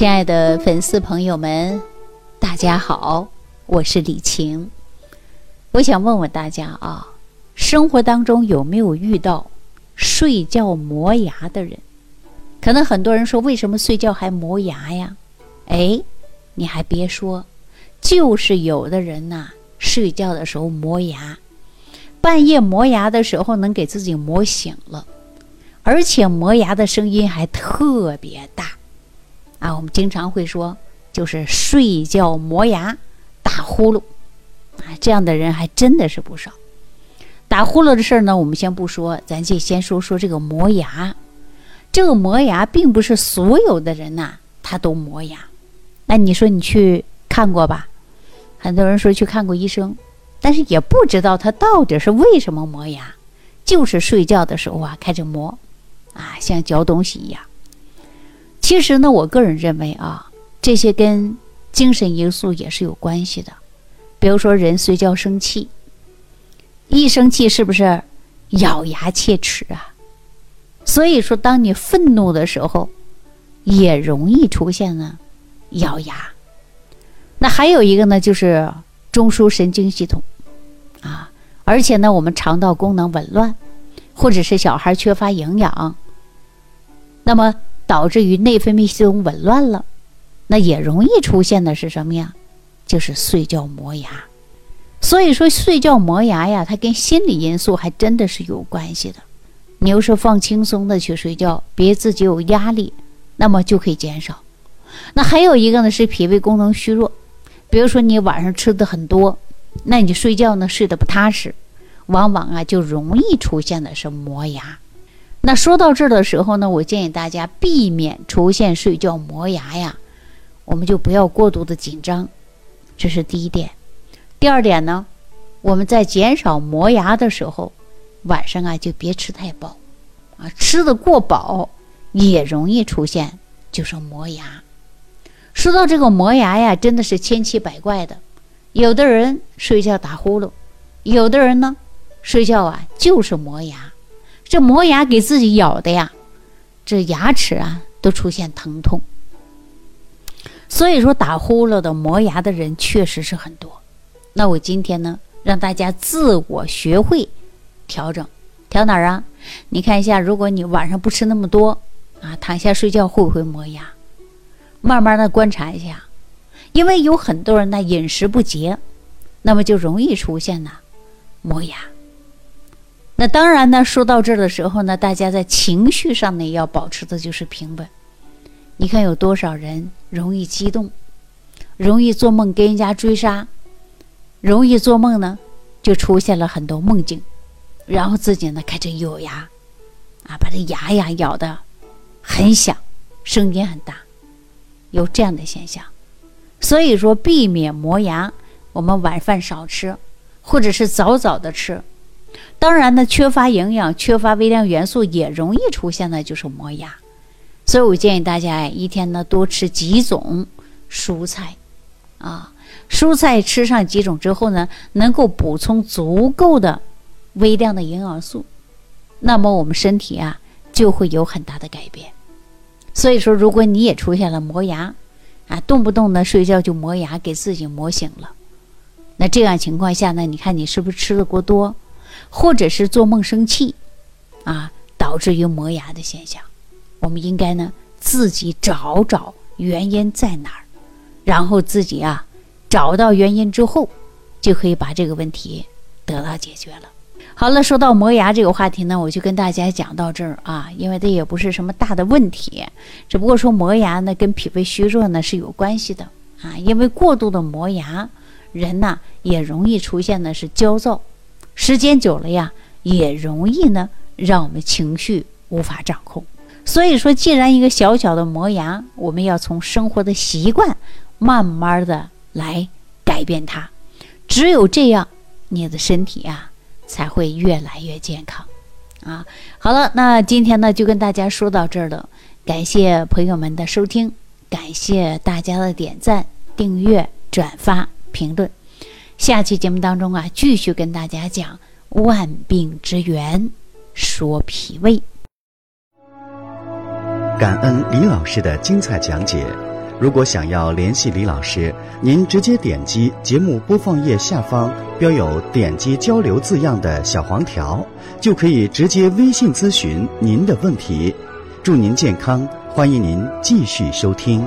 亲爱的粉丝朋友们，大家好，我是李晴。我想问问大家啊，生活当中有没有遇到睡觉磨牙的人？可能很多人说，为什么睡觉还磨牙呀？哎，你还别说，就是有的人呐，睡觉的时候磨牙，半夜磨牙的时候能给自己磨醒了，而且磨牙的声音还特别大。啊，我们经常会说，就是睡觉磨牙、打呼噜，啊，这样的人还真的是不少。打呼噜的事儿呢，我们先不说，咱就先说说这个磨牙。这个磨牙并不是所有的人呐，他都磨牙。那你说你去看过吧？很多人说去看过医生，但是也不知道他到底是为什么磨牙，就是睡觉的时候啊开始磨，啊，像嚼东西一样。其实呢，我个人认为啊，这些跟精神因素也是有关系的。比如说，人睡觉生气，一生气是不是咬牙切齿啊？所以说，当你愤怒的时候，也容易出现呢咬牙。那还有一个呢，就是中枢神经系统啊，而且呢，我们肠道功能紊乱，或者是小孩缺乏营养，那么。导致于内分泌系统紊乱了，那也容易出现的是什么呀？就是睡觉磨牙。所以说，睡觉磨牙呀，它跟心理因素还真的是有关系的。你要是放轻松的去睡觉，别自己有压力，那么就可以减少。那还有一个呢，是脾胃功能虚弱。比如说你晚上吃的很多，那你睡觉呢睡得不踏实，往往啊就容易出现的是磨牙。那说到这儿的时候呢，我建议大家避免出现睡觉磨牙呀，我们就不要过度的紧张，这是第一点。第二点呢，我们在减少磨牙的时候，晚上啊就别吃太饱，啊吃的过饱也容易出现就是磨牙。说到这个磨牙呀，真的是千奇百怪的，有的人睡觉打呼噜，有的人呢睡觉啊就是磨牙。这磨牙给自己咬的呀，这牙齿啊都出现疼痛。所以说打呼噜的、磨牙的人确实是很多。那我今天呢，让大家自我学会调整，调哪儿啊？你看一下，如果你晚上不吃那么多啊，躺下睡觉会不会磨牙？慢慢的观察一下，因为有很多人呢饮食不节，那么就容易出现呢磨牙。那当然呢，说到这儿的时候呢，大家在情绪上呢要保持的就是平稳。你看有多少人容易激动，容易做梦跟人家追杀，容易做梦呢，就出现了很多梦境，然后自己呢开始咬牙，啊，把这牙呀咬的很响，声音很大，有这样的现象。所以说，避免磨牙，我们晚饭少吃，或者是早早的吃。当然呢，缺乏营养、缺乏微量元素也容易出现的就是磨牙，所以我建议大家一天呢多吃几种蔬菜，啊，蔬菜吃上几种之后呢，能够补充足够的微量的营养素，那么我们身体啊就会有很大的改变。所以说，如果你也出现了磨牙，啊，动不动呢睡觉就磨牙，给自己磨醒了，那这样情况下呢，你看你是不是吃的过多？或者是做梦生气，啊，导致于磨牙的现象，我们应该呢自己找找原因在哪儿，然后自己啊找到原因之后，就可以把这个问题得到解决了。好了，说到磨牙这个话题呢，我就跟大家讲到这儿啊，因为这也不是什么大的问题，只不过说磨牙呢跟脾胃虚弱呢是有关系的啊，因为过度的磨牙，人呢也容易出现的是焦躁。时间久了呀，也容易呢，让我们情绪无法掌控。所以说，既然一个小小的磨牙，我们要从生活的习惯慢慢的来改变它。只有这样，你的身体啊才会越来越健康。啊，好了，那今天呢就跟大家说到这儿了。感谢朋友们的收听，感谢大家的点赞、订阅、转发、评论。下期节目当中啊，继续跟大家讲万病之源，说脾胃。感恩李老师的精彩讲解。如果想要联系李老师，您直接点击节目播放页下方标有“点击交流”字样的小黄条，就可以直接微信咨询您的问题。祝您健康，欢迎您继续收听。